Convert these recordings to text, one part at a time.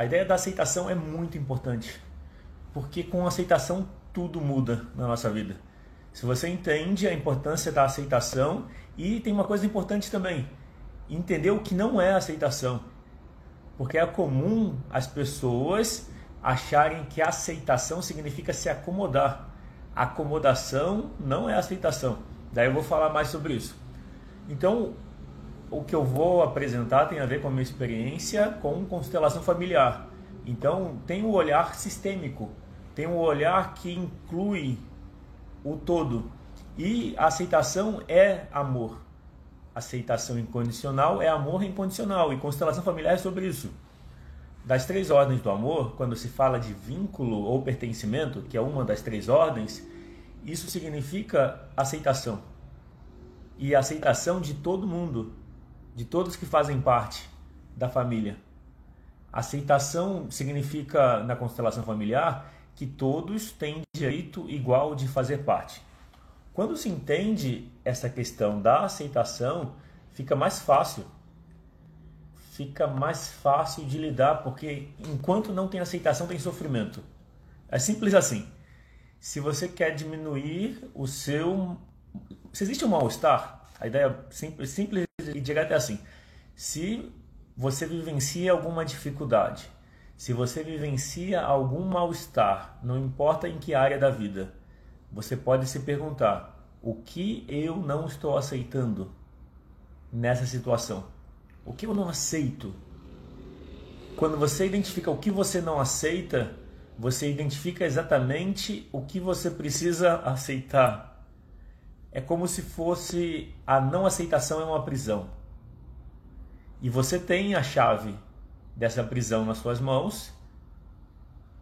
A ideia da aceitação é muito importante, porque com aceitação tudo muda na nossa vida. Se você entende a importância da aceitação e tem uma coisa importante também, entender o que não é aceitação. Porque é comum as pessoas acharem que aceitação significa se acomodar. Acomodação não é aceitação. Daí eu vou falar mais sobre isso. Então, o que eu vou apresentar tem a ver com a minha experiência com constelação familiar. Então, tem um olhar sistêmico, tem um olhar que inclui o todo. E aceitação é amor. Aceitação incondicional é amor incondicional. E constelação familiar é sobre isso. Das três ordens do amor, quando se fala de vínculo ou pertencimento, que é uma das três ordens, isso significa aceitação. E aceitação de todo mundo, de todos que fazem parte da família. Aceitação significa, na constelação familiar, que todos têm direito igual de fazer parte. Quando se entende essa questão da aceitação, fica mais fácil. Fica mais fácil de lidar, porque enquanto não tem aceitação, tem sofrimento. É simples assim. Se você quer diminuir o seu. Se existe um mal-estar, a ideia simples, simples e direta é assim. Se você vivencia alguma dificuldade, se você vivencia algum mal-estar, não importa em que área da vida, você pode se perguntar: o que eu não estou aceitando nessa situação? O que eu não aceito? Quando você identifica o que você não aceita, você identifica exatamente o que você precisa aceitar. É como se fosse a não aceitação é uma prisão. E você tem a chave dessa prisão nas suas mãos,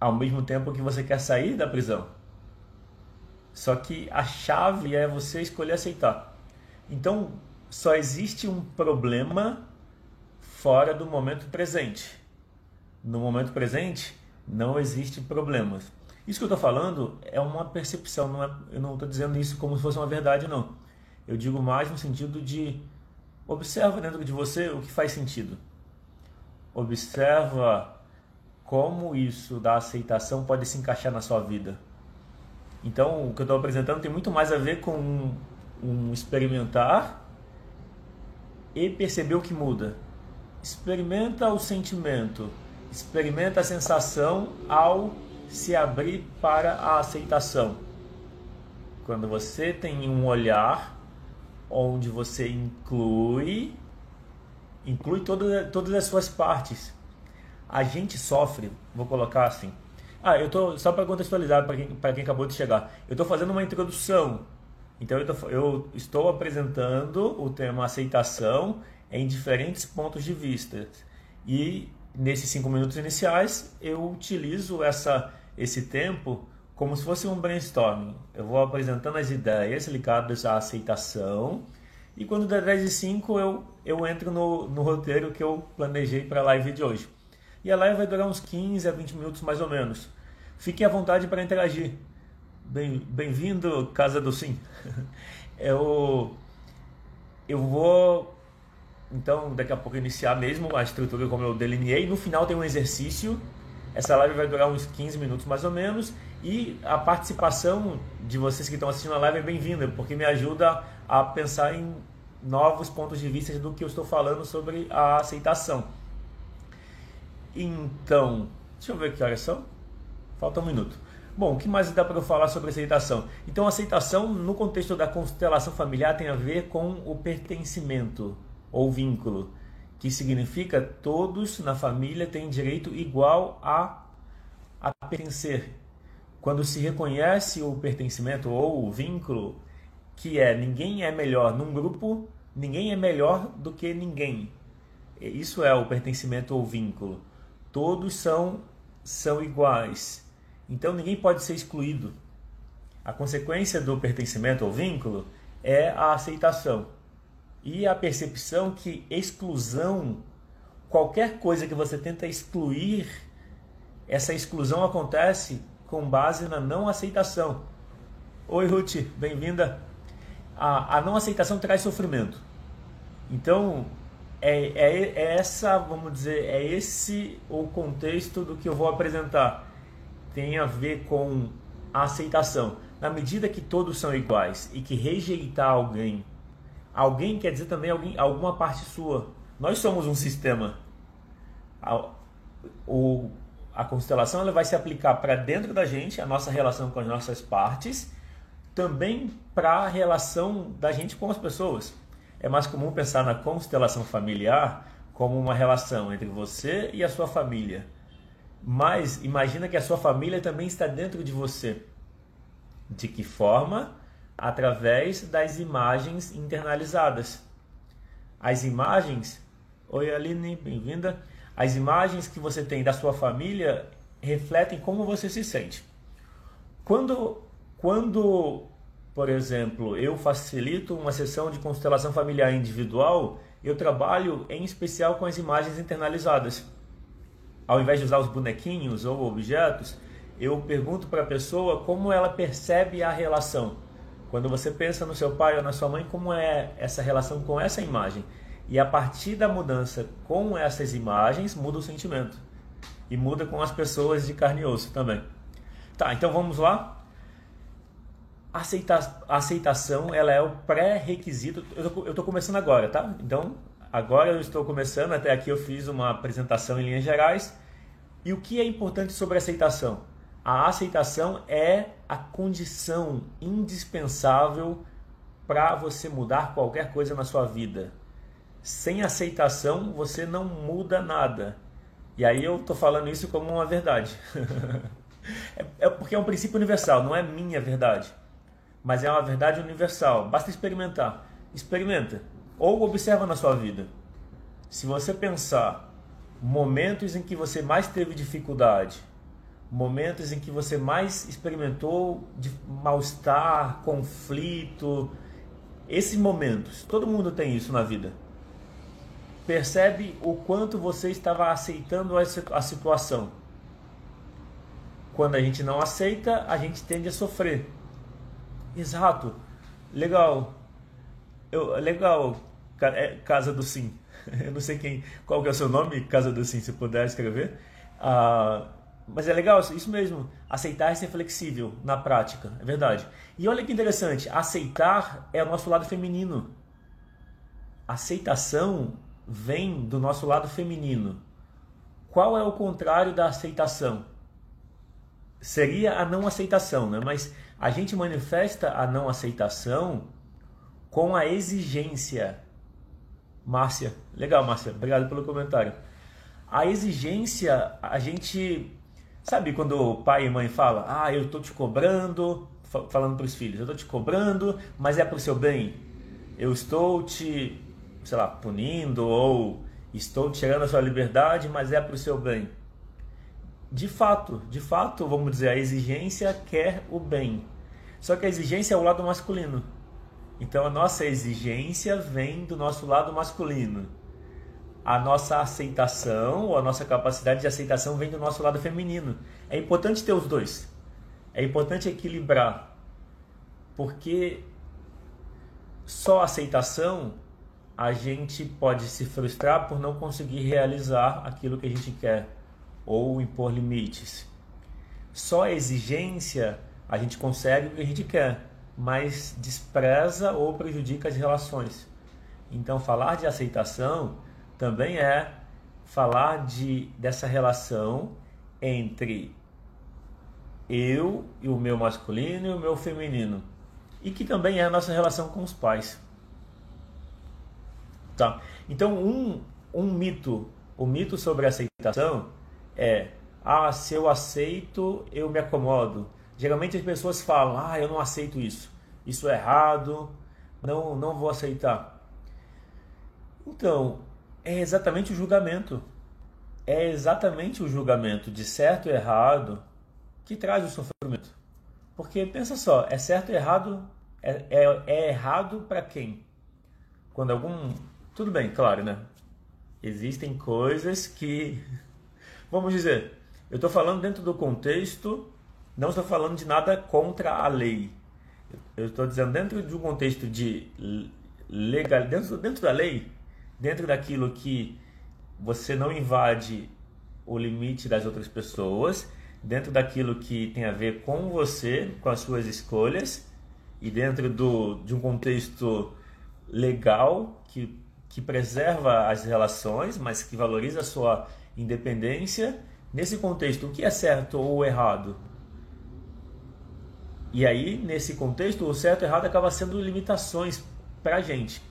ao mesmo tempo que você quer sair da prisão. Só que a chave é você escolher aceitar. Então, só existe um problema fora do momento presente. No momento presente, não existe problemas. Isso que eu estou falando é uma percepção, não é, eu não estou dizendo isso como se fosse uma verdade, não. Eu digo mais no sentido de observa dentro de você o que faz sentido observa como isso da aceitação pode se encaixar na sua vida. Então, o que eu estou apresentando tem muito mais a ver com um, um experimentar e perceber o que muda. Experimenta o sentimento, experimenta a sensação ao se abrir para a aceitação. Quando você tem um olhar onde você inclui inclui todas, todas as suas partes. A gente sofre, vou colocar assim. Ah, eu tô só para contextualizar para quem, quem acabou de chegar. Eu estou fazendo uma introdução. Então eu, tô, eu estou apresentando o tema aceitação em diferentes pontos de vista. E nesses cinco minutos iniciais eu utilizo essa, esse tempo como se fosse um brainstorming. Eu vou apresentando as ideias ligadas à aceitação e quando der 10 e 5 eu, eu entro no, no roteiro que eu planejei para a live de hoje. E a live vai durar uns 15 a 20 minutos mais ou menos. Fiquem à vontade para interagir. Bem-vindo, bem Casa do Sim. eu, eu vou, então, daqui a pouco iniciar mesmo a estrutura como eu delineei. No final tem um exercício. Essa live vai durar uns 15 minutos mais ou menos. E a participação de vocês que estão assistindo a live é bem-vinda, porque me ajuda a pensar em novos pontos de vista do que eu estou falando sobre a aceitação. Então, deixa eu ver que horas são. Falta um minuto. Bom, o que mais dá para eu falar sobre aceitação? Então, aceitação no contexto da constelação familiar tem a ver com o pertencimento ou vínculo, que significa todos na família têm direito igual a, a pertencer. Quando se reconhece o pertencimento ou o vínculo, que é ninguém é melhor num grupo, ninguém é melhor do que ninguém. Isso é o pertencimento ou vínculo. Todos são são iguais. Então ninguém pode ser excluído. A consequência do pertencimento ou vínculo é a aceitação e a percepção que exclusão, qualquer coisa que você tenta excluir, essa exclusão acontece com base na não aceitação. Oi, Ruth, bem-vinda a, a não aceitação traz sofrimento. Então, é, é, é essa, vamos dizer, é esse o contexto do que eu vou apresentar. Tem a ver com a aceitação. Na medida que todos são iguais e que rejeitar alguém, alguém quer dizer também alguém, alguma parte sua. Nós somos um sistema. A, o, a constelação ela vai se aplicar para dentro da gente, a nossa relação com as nossas partes, também para a relação da gente com as pessoas. É mais comum pensar na constelação familiar como uma relação entre você e a sua família. Mas imagina que a sua família também está dentro de você. De que forma? Através das imagens internalizadas. As imagens. Oi, Aline, bem-vinda. As imagens que você tem da sua família refletem como você se sente. Quando, quando por exemplo, eu facilito uma sessão de constelação familiar individual, eu trabalho em especial com as imagens internalizadas. Ao invés de usar os bonequinhos ou objetos, eu pergunto para a pessoa como ela percebe a relação. Quando você pensa no seu pai ou na sua mãe, como é essa relação com essa imagem? E a partir da mudança com essas imagens, muda o sentimento. E muda com as pessoas de carne e osso também. Tá, então vamos lá? aceita, aceitação ela é o pré-requisito. Eu estou começando agora, tá? Então, agora eu estou começando. Até aqui eu fiz uma apresentação em linhas gerais. E o que é importante sobre aceitação? A aceitação é a condição indispensável para você mudar qualquer coisa na sua vida. Sem aceitação, você não muda nada. E aí eu estou falando isso como uma verdade. é, é porque é um princípio universal, não é minha verdade mas é uma verdade universal. Basta experimentar. Experimenta ou observa na sua vida. Se você pensar momentos em que você mais teve dificuldade, momentos em que você mais experimentou de mal-estar, conflito, esses momentos, todo mundo tem isso na vida. Percebe o quanto você estava aceitando a situação. Quando a gente não aceita, a gente tende a sofrer. Exato. Legal. Eu, legal, é, Casa do Sim. Eu não sei quem, qual que é o seu nome, Casa do Sim, se puder escrever. Ah, mas é legal, isso mesmo. Aceitar e ser flexível na prática, é verdade. E olha que interessante, aceitar é o nosso lado feminino. Aceitação vem do nosso lado feminino. Qual é o contrário da aceitação? Seria a não aceitação, né? Mas a gente manifesta a não aceitação com a exigência. Márcia, legal, Márcia, obrigado pelo comentário. A exigência, a gente. Sabe quando o pai e mãe falam, ah, eu estou te cobrando, falando para os filhos, eu estou te cobrando, mas é para o seu bem. Eu estou te, sei lá, punindo ou estou tirando a sua liberdade, mas é para o seu bem de fato, de fato, vamos dizer, a exigência quer o bem. Só que a exigência é o lado masculino. Então a nossa exigência vem do nosso lado masculino. A nossa aceitação, ou a nossa capacidade de aceitação vem do nosso lado feminino. É importante ter os dois. É importante equilibrar. Porque só aceitação a gente pode se frustrar por não conseguir realizar aquilo que a gente quer ou impor limites. Só exigência a gente consegue o que a gente quer, mas despreza ou prejudica as relações. Então, falar de aceitação também é falar de, dessa relação entre eu e o meu masculino e o meu feminino. E que também é a nossa relação com os pais. Tá? Então, um, um mito, o mito sobre aceitação é: ah, se eu aceito, eu me acomodo. Geralmente as pessoas falam: ah, eu não aceito isso, isso é errado, não, não vou aceitar. Então, é exatamente o julgamento. É exatamente o julgamento de certo e errado que traz o sofrimento. Porque pensa só, é certo e errado, é, é, é errado para quem? Quando algum. Tudo bem, claro, né? Existem coisas que Vamos dizer, eu estou falando dentro do contexto, não estou falando de nada contra a lei. Eu estou dizendo dentro de um contexto de legal, dentro, dentro da lei, dentro daquilo que você não invade o limite das outras pessoas, dentro daquilo que tem a ver com você, com as suas escolhas e dentro do, de um contexto legal que, que preserva as relações, mas que valoriza a sua independência. Nesse contexto, o que é certo ou errado? E aí, nesse contexto, o certo e errado acaba sendo limitações para a gente.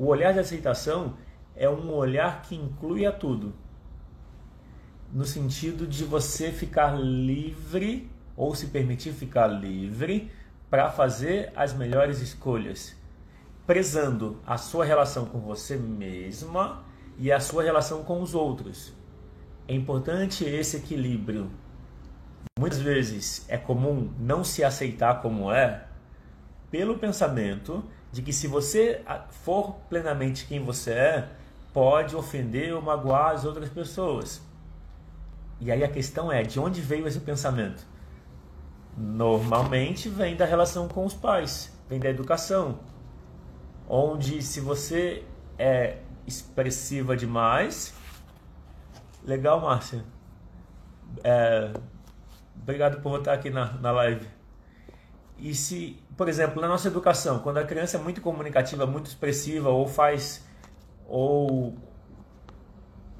O olhar de aceitação é um olhar que inclui a tudo. No sentido de você ficar livre ou se permitir ficar livre para fazer as melhores escolhas, prezando a sua relação com você mesma e a sua relação com os outros. É importante esse equilíbrio Muitas vezes é comum não se aceitar como é pelo pensamento de que se você for plenamente quem você é, pode ofender ou magoar as outras pessoas. E aí a questão é, de onde veio esse pensamento? Normalmente vem da relação com os pais, vem da educação, onde se você é expressiva demais, legal, Márcia. É, Obrigado por estar aqui na, na live. E se, por exemplo, na nossa educação, quando a criança é muito comunicativa, muito expressiva, ou faz. Ou.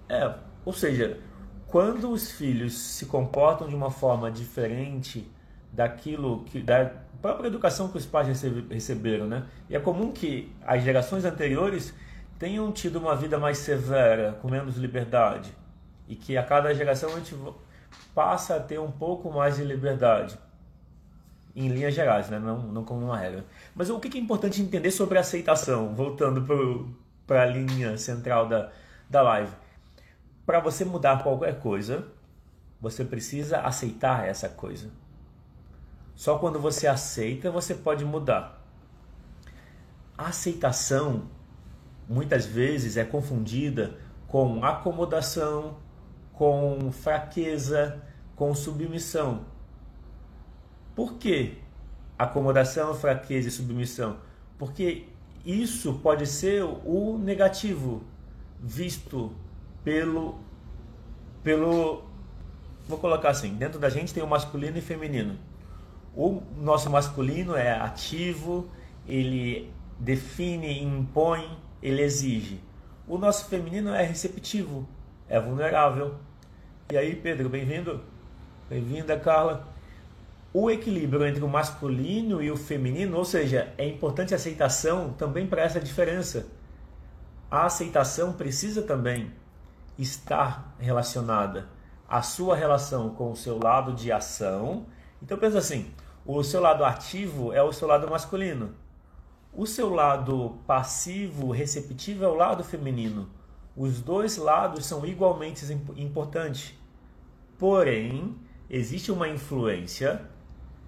É, ou seja, quando os filhos se comportam de uma forma diferente daquilo que. da própria educação que os pais receberam, né? E é comum que as gerações anteriores tenham tido uma vida mais severa, com menos liberdade. E que a cada geração a gente passa a ter um pouco mais de liberdade. Em linhas gerais, né? não, não como uma regra. Mas o que é importante entender sobre aceitação, voltando para a linha central da, da live? Para você mudar qualquer coisa, você precisa aceitar essa coisa. Só quando você aceita, você pode mudar. A aceitação muitas vezes é confundida com acomodação, com fraqueza, com submissão. Por que acomodação, fraqueza e submissão? Porque isso pode ser o negativo visto pelo pelo vou colocar assim, dentro da gente tem o masculino e feminino. O nosso masculino é ativo, ele define, impõe, ele exige. O nosso feminino é receptivo, é vulnerável, e aí, Pedro, bem-vindo. Bem-vinda, Carla. O equilíbrio entre o masculino e o feminino, ou seja, é importante a aceitação também para essa diferença. A aceitação precisa também estar relacionada à sua relação com o seu lado de ação. Então pensa assim, o seu lado ativo é o seu lado masculino. O seu lado passivo, receptivo é o lado feminino. Os dois lados são igualmente importantes. Porém, existe uma influência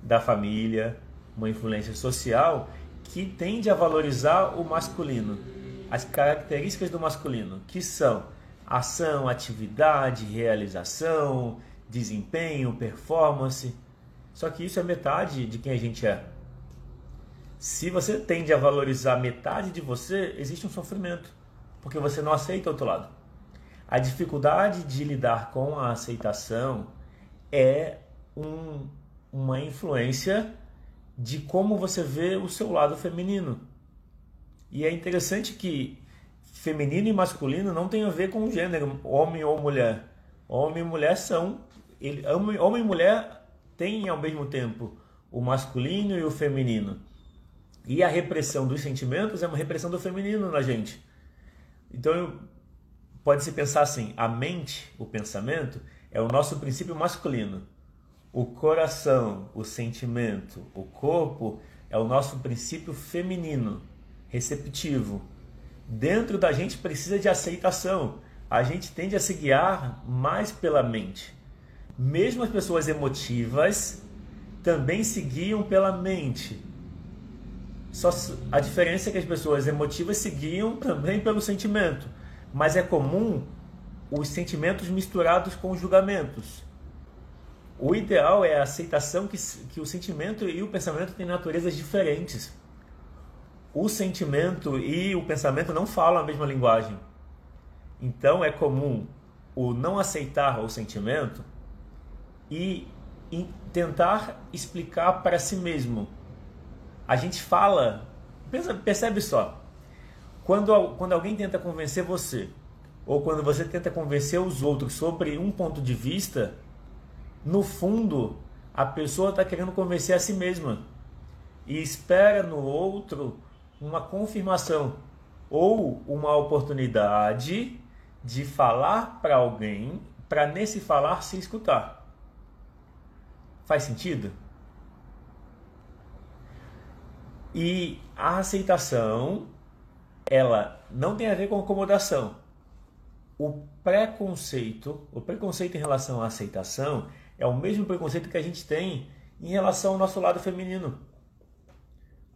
da família, uma influência social que tende a valorizar o masculino, as características do masculino, que são ação, atividade, realização, desempenho, performance. Só que isso é metade de quem a gente é. Se você tende a valorizar metade de você, existe um sofrimento, porque você não aceita o outro lado. A dificuldade de lidar com a aceitação é um, uma influência de como você vê o seu lado feminino. E é interessante que feminino e masculino não tem a ver com gênero, homem ou mulher. Homem e mulher são. Ele, homem, homem e mulher têm ao mesmo tempo o masculino e o feminino. E a repressão dos sentimentos é uma repressão do feminino na gente. Então, pode-se pensar assim: a mente, o pensamento, é o nosso princípio masculino. O coração, o sentimento, o corpo é o nosso princípio feminino, receptivo. Dentro da gente precisa de aceitação. A gente tende a se guiar mais pela mente. Mesmo as pessoas emotivas também se guiam pela mente. Só a diferença é que as pessoas emotivas se guiam também pelo sentimento mas é comum os sentimentos misturados com os julgamentos. O ideal é a aceitação que, que o sentimento e o pensamento têm naturezas diferentes. O sentimento e o pensamento não falam a mesma linguagem. Então é comum o não aceitar o sentimento e tentar explicar para si mesmo. A gente fala, percebe só, quando, quando alguém tenta convencer você, ou quando você tenta convencer os outros sobre um ponto de vista, no fundo a pessoa está querendo convencer a si mesma e espera no outro uma confirmação ou uma oportunidade de falar para alguém para nesse falar se escutar. Faz sentido? E a aceitação, ela não tem a ver com acomodação. O preconceito, o preconceito em relação à aceitação é o mesmo preconceito que a gente tem em relação ao nosso lado feminino.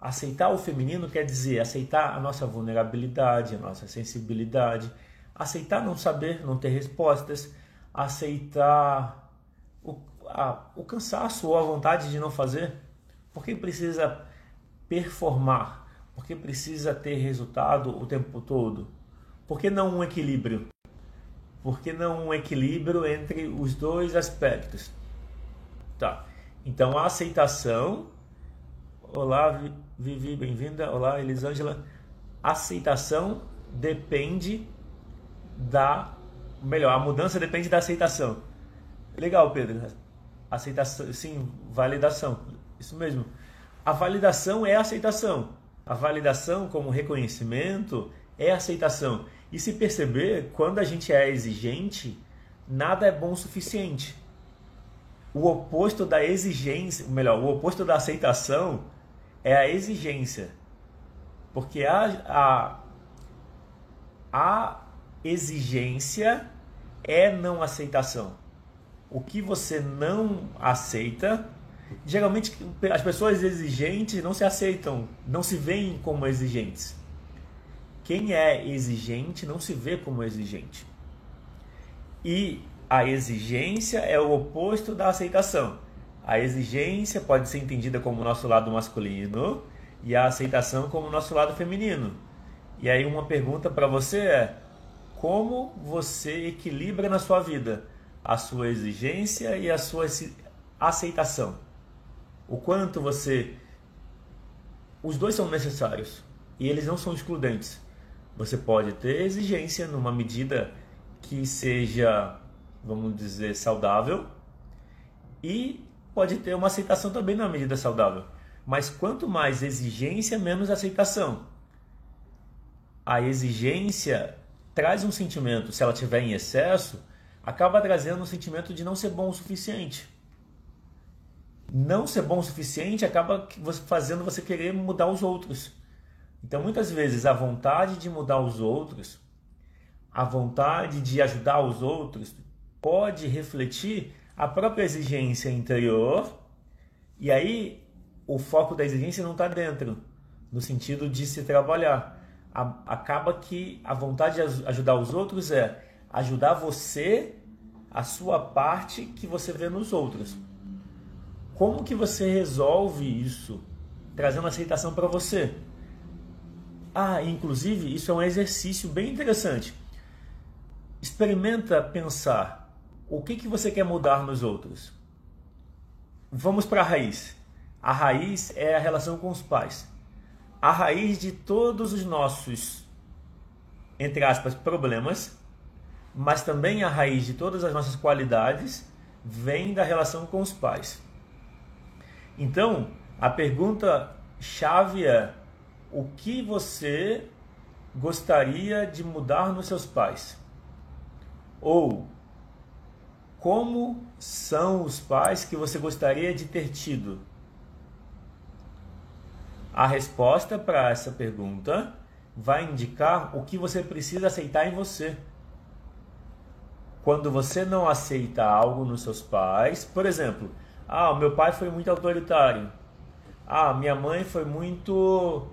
Aceitar o feminino quer dizer aceitar a nossa vulnerabilidade, a nossa sensibilidade, aceitar não saber, não ter respostas, aceitar o, a, o cansaço ou a vontade de não fazer, porque precisa performar, porque precisa ter resultado o tempo todo, por que não um equilíbrio? Por que não um equilíbrio entre os dois aspectos? Tá. Então a aceitação. Olá, Vivi, bem-vinda. Olá, Elisângela. Aceitação depende da. Melhor, a mudança depende da aceitação. Legal, Pedro. Aceitação, sim, validação. Isso mesmo. A validação é a aceitação. A validação como reconhecimento é aceitação. E se perceber, quando a gente é exigente, nada é bom o suficiente. O oposto da exigência, melhor, o oposto da aceitação é a exigência. Porque a, a, a exigência é não aceitação. O que você não aceita, geralmente as pessoas exigentes não se aceitam, não se veem como exigentes. Quem é exigente não se vê como exigente. E a exigência é o oposto da aceitação. A exigência pode ser entendida como o nosso lado masculino e a aceitação como o nosso lado feminino. E aí uma pergunta para você é: como você equilibra na sua vida a sua exigência e a sua aceitação. O quanto você. Os dois são necessários e eles não são excludentes. Você pode ter exigência numa medida que seja, vamos dizer, saudável e pode ter uma aceitação também na medida saudável. Mas quanto mais exigência, menos aceitação. A exigência traz um sentimento, se ela tiver em excesso, acaba trazendo um sentimento de não ser bom o suficiente. Não ser bom o suficiente acaba fazendo você querer mudar os outros. Então, muitas vezes, a vontade de mudar os outros, a vontade de ajudar os outros, pode refletir a própria exigência interior, e aí o foco da exigência não está dentro, no sentido de se trabalhar a, acaba que a vontade de ajudar os outros é ajudar você, a sua parte que você vê nos outros. Como que você resolve isso? Trazendo aceitação para você. Ah, inclusive, isso é um exercício bem interessante. Experimenta pensar o que, que você quer mudar nos outros. Vamos para a raiz. A raiz é a relação com os pais a raiz de todos os nossos, entre aspas, problemas, mas também a raiz de todas as nossas qualidades vem da relação com os pais. Então, a pergunta chave é: o que você gostaria de mudar nos seus pais? Ou como são os pais que você gostaria de ter tido? A resposta para essa pergunta vai indicar o que você precisa aceitar em você. Quando você não aceita algo nos seus pais, por exemplo, ah, meu pai foi muito autoritário. Ah, minha mãe foi muito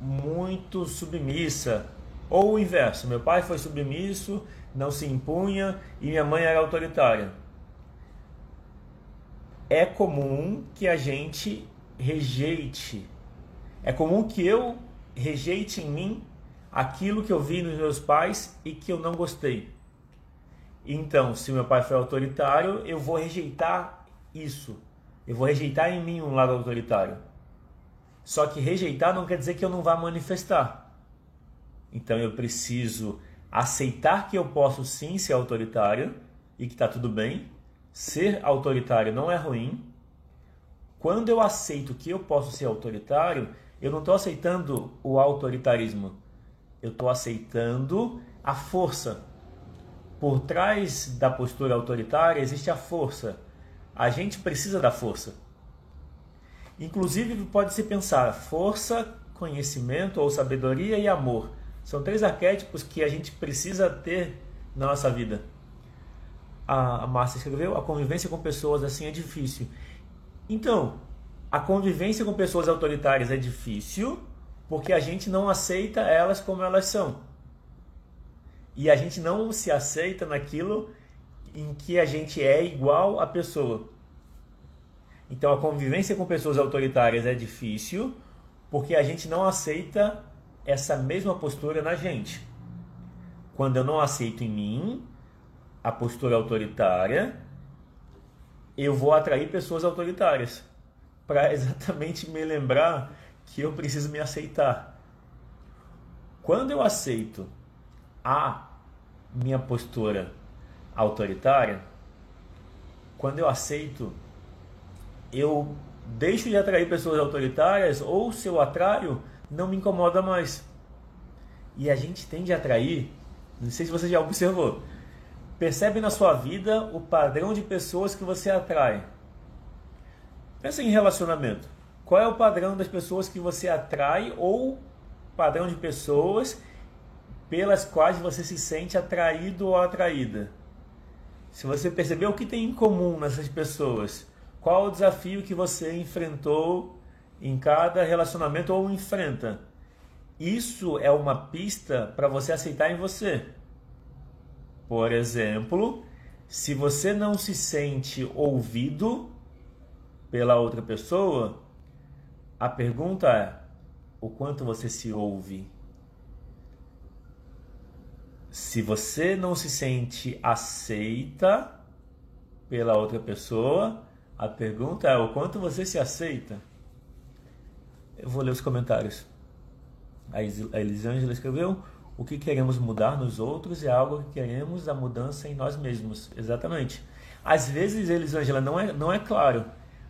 muito submissa. Ou o inverso, meu pai foi submisso, não se impunha e minha mãe era autoritária. É comum que a gente rejeite é comum que eu rejeite em mim aquilo que eu vi nos meus pais e que eu não gostei. Então, se meu pai foi autoritário, eu vou rejeitar isso. Eu vou rejeitar em mim um lado autoritário. Só que rejeitar não quer dizer que eu não vá manifestar. Então eu preciso aceitar que eu posso sim ser autoritário e que está tudo bem. Ser autoritário não é ruim. Quando eu aceito que eu posso ser autoritário, eu não estou aceitando o autoritarismo. Eu estou aceitando a força. Por trás da postura autoritária existe a força. A gente precisa da força. Inclusive, pode-se pensar força, conhecimento ou sabedoria e amor. São três arquétipos que a gente precisa ter na nossa vida. A, Márcia escreveu: a convivência com pessoas assim é difícil. Então, a convivência com pessoas autoritárias é difícil porque a gente não aceita elas como elas são. E a gente não se aceita naquilo em que a gente é igual à pessoa. Então a convivência com pessoas autoritárias é difícil porque a gente não aceita essa mesma postura na gente. Quando eu não aceito em mim a postura autoritária, eu vou atrair pessoas autoritárias para exatamente me lembrar que eu preciso me aceitar. Quando eu aceito a minha postura autoritária, quando eu aceito, eu deixo de atrair pessoas autoritárias ou se eu atraio, não me incomoda mais. E a gente tende a atrair, não sei se você já observou, percebe na sua vida o padrão de pessoas que você atrai. Pensa em relacionamento. Qual é o padrão das pessoas que você atrai ou padrão de pessoas pelas quais você se sente atraído ou atraída? Se você perceber o que tem em comum nessas pessoas, qual o desafio que você enfrentou em cada relacionamento ou enfrenta? Isso é uma pista para você aceitar em você. Por exemplo, se você não se sente ouvido pela outra pessoa, a pergunta é: o quanto você se ouve? Se você não se sente aceita pela outra pessoa, a pergunta é: o quanto você se aceita? Eu vou ler os comentários. A Elisângela escreveu: O que queremos mudar nos outros é algo que queremos a mudança em nós mesmos. Exatamente. Às vezes, Elisângela, não é, não é claro.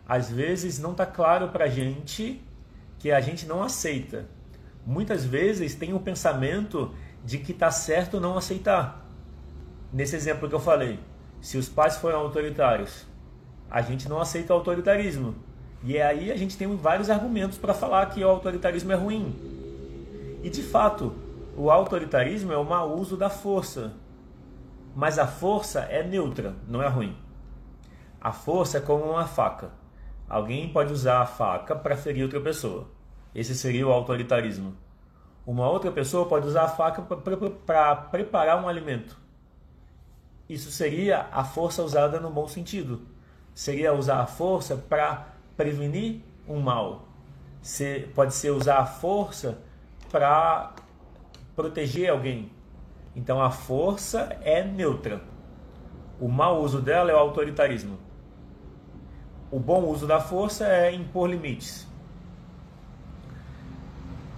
Às vezes, não está claro para a gente que a gente não aceita. Muitas vezes tem o pensamento de que está certo não aceitar. Nesse exemplo que eu falei, se os pais foram autoritários, a gente não aceita o autoritarismo. E é aí a gente tem vários argumentos para falar que o autoritarismo é ruim. E de fato, o autoritarismo é o mau uso da força. Mas a força é neutra, não é ruim. A força é como uma faca. Alguém pode usar a faca para ferir outra pessoa. Esse seria o autoritarismo. Uma outra pessoa pode usar a faca para preparar um alimento. Isso seria a força usada no bom sentido. Seria usar a força para prevenir um mal. Se, pode ser usar a força para proteger alguém. Então a força é neutra. O mau uso dela é o autoritarismo. O bom uso da força é impor limites.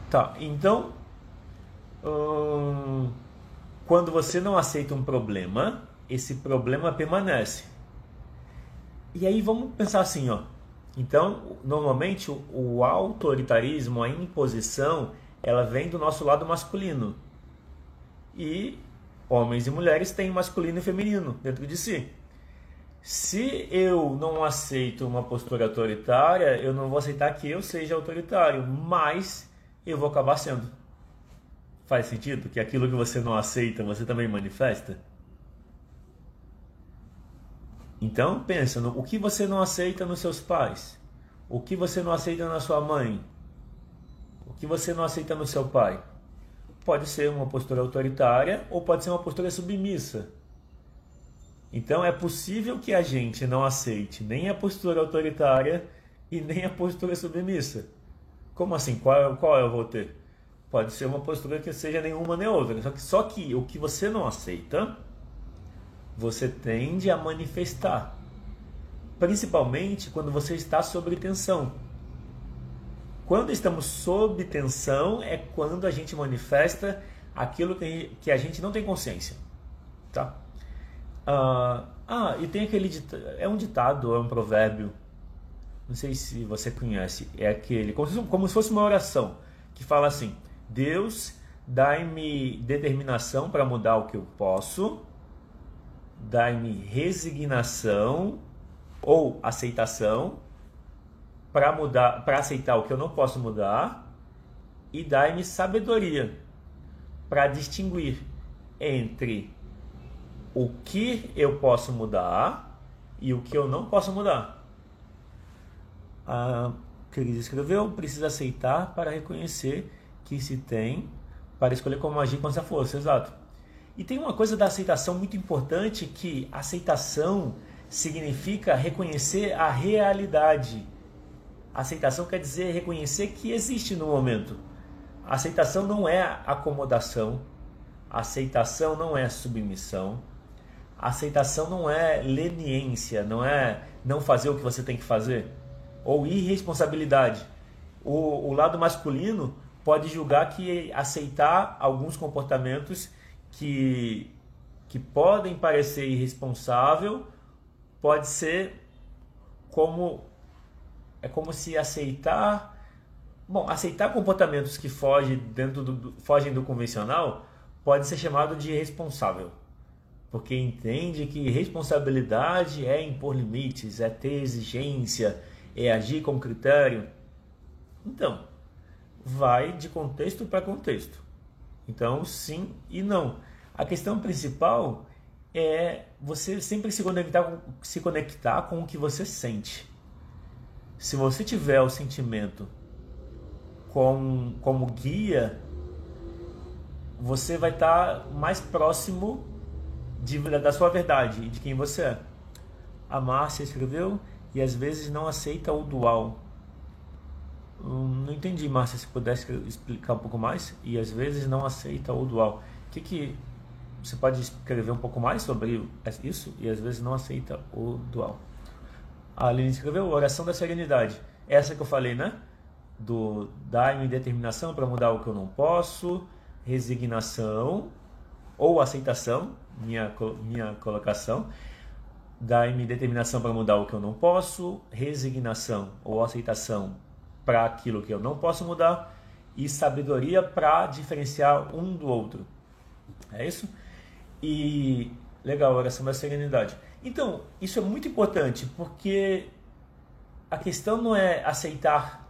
Tá, então, hum, quando você não aceita um problema, esse problema permanece. E aí vamos pensar assim, ó. Então, normalmente o autoritarismo, a imposição, ela vem do nosso lado masculino. E homens e mulheres têm masculino e feminino dentro de si. Se eu não aceito uma postura autoritária, eu não vou aceitar que eu seja autoritário, mas eu vou acabar sendo. Faz sentido que aquilo que você não aceita, você também manifesta? Então pensa no o que você não aceita nos seus pais, o que você não aceita na sua mãe, o que você não aceita no seu pai. Pode ser uma postura autoritária ou pode ser uma postura submissa. Então é possível que a gente não aceite nem a postura autoritária e nem a postura submissa. Como assim? Qual, qual eu vou ter? Pode ser uma postura que seja nenhuma nem outra. Só que, só que o que você não aceita, você tende a manifestar. Principalmente quando você está sob tensão. Quando estamos sob tensão é quando a gente manifesta aquilo que a gente não tem consciência. Tá? Ah, ah e tem aquele ditado, é um ditado, é um provérbio, não sei se você conhece, é aquele, como se, fosse uma oração, que fala assim: Deus, dai-me determinação para mudar o que eu posso, dai-me resignação ou aceitação para mudar, para aceitar o que eu não posso mudar, e dai-me sabedoria para distinguir entre o que eu posso mudar e o que eu não posso mudar. A Cris escreveu: precisa aceitar para reconhecer que se tem, para escolher como agir com essa força. Exato. E tem uma coisa da aceitação muito importante que aceitação significa reconhecer a realidade. Aceitação quer dizer reconhecer que existe no momento. Aceitação não é acomodação, aceitação não é submissão, aceitação não é leniência, não é não fazer o que você tem que fazer, ou irresponsabilidade. O, o lado masculino pode julgar que aceitar alguns comportamentos que, que podem parecer irresponsável pode ser como é como se aceitar Bom, aceitar comportamentos que fogem, dentro do, fogem do convencional pode ser chamado de irresponsável, porque entende que responsabilidade é impor limites, é ter exigência, é agir com critério. Então, vai de contexto para contexto. Então, sim e não. A questão principal é você sempre se conectar, se conectar com o que você sente. Se você tiver o sentimento com, como guia, você vai estar mais próximo de, da sua verdade e de quem você é. A Márcia escreveu e às vezes não aceita o dual. Hum, não entendi, Márcia, se pudesse explicar um pouco mais. E às vezes não aceita o dual. O que, que você pode escrever um pouco mais sobre isso? E às vezes não aceita o dual. A Aline escreveu oração da serenidade. Essa que eu falei, né? do dar-me determinação para mudar o que eu não posso, resignação ou aceitação, minha, minha colocação, dar-me determinação para mudar o que eu não posso, resignação ou aceitação para aquilo que eu não posso mudar e sabedoria para diferenciar um do outro. É isso? E legal, oração da serenidade. Então, isso é muito importante porque a questão não é aceitar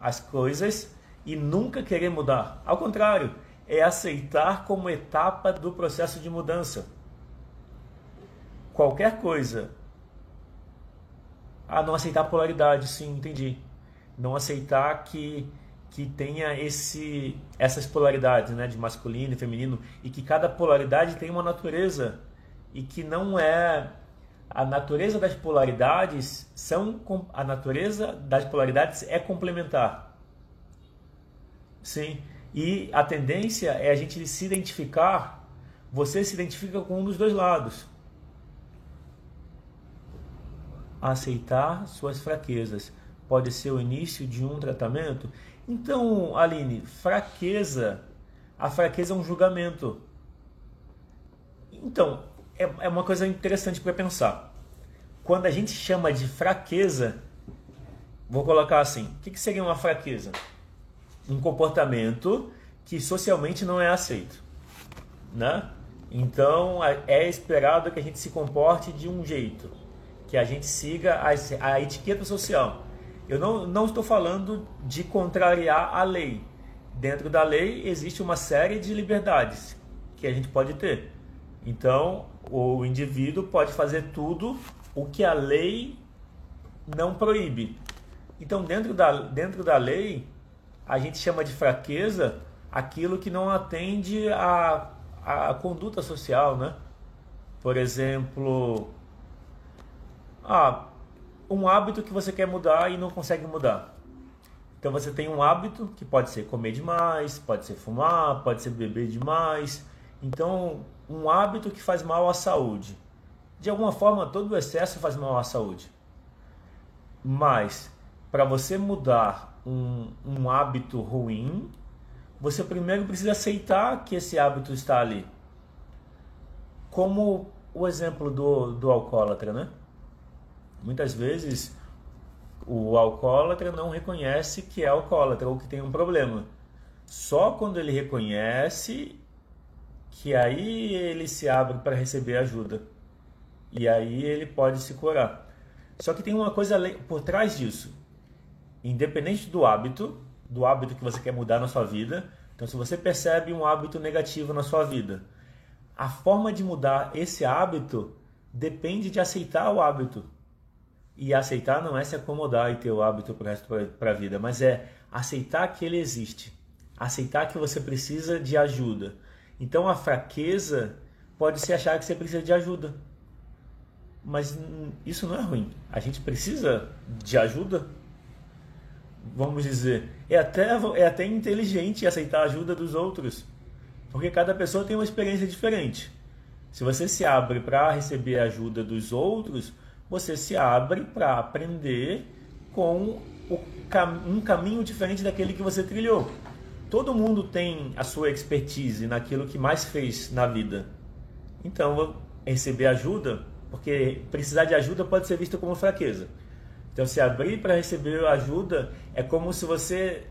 as coisas e nunca querer mudar. Ao contrário, é aceitar como etapa do processo de mudança. Qualquer coisa. Ah, não aceitar polaridade, sim, entendi. Não aceitar que que tenha esse essas polaridades, né, de masculino e feminino e que cada polaridade tem uma natureza e que não é a natureza das polaridades são a natureza das polaridades é complementar. Sim, e a tendência é a gente se identificar, você se identifica com um dos dois lados. Aceitar suas fraquezas pode ser o início de um tratamento. Então, Aline, fraqueza, a fraqueza é um julgamento. Então, é, é uma coisa interessante para pensar. Quando a gente chama de fraqueza, vou colocar assim: o que, que seria uma fraqueza? Um comportamento que socialmente não é aceito, né? Então é esperado que a gente se comporte de um jeito, que a gente siga a, a etiqueta social. Eu não, não estou falando de contrariar a lei. Dentro da lei existe uma série de liberdades que a gente pode ter. Então, o indivíduo pode fazer tudo o que a lei não proíbe. Então, dentro da, dentro da lei, a gente chama de fraqueza aquilo que não atende à, à conduta social, né? Por exemplo, ah, um hábito que você quer mudar e não consegue mudar. Então você tem um hábito que pode ser comer demais, pode ser fumar, pode ser beber demais. Então, um hábito que faz mal à saúde. De alguma forma, todo o excesso faz mal à saúde. Mas, para você mudar um, um hábito ruim, você primeiro precisa aceitar que esse hábito está ali. Como o exemplo do, do alcoólatra, né? Muitas vezes o alcoólatra não reconhece que é alcoólatra ou que tem um problema. Só quando ele reconhece que aí ele se abre para receber ajuda. E aí ele pode se curar. Só que tem uma coisa por trás disso. Independente do hábito, do hábito que você quer mudar na sua vida, então se você percebe um hábito negativo na sua vida, a forma de mudar esse hábito depende de aceitar o hábito. E aceitar não é se acomodar e ter o hábito para resto para a vida, mas é aceitar que ele existe. Aceitar que você precisa de ajuda. Então a fraqueza pode ser achar que você precisa de ajuda. Mas isso não é ruim. A gente precisa de ajuda. Vamos dizer, é até, é até inteligente aceitar a ajuda dos outros. Porque cada pessoa tem uma experiência diferente. Se você se abre para receber a ajuda dos outros, você se abre para aprender com um caminho diferente daquele que você trilhou. Todo mundo tem a sua expertise naquilo que mais fez na vida. Então, receber ajuda, porque precisar de ajuda pode ser visto como fraqueza. Então, se abrir para receber ajuda é como se você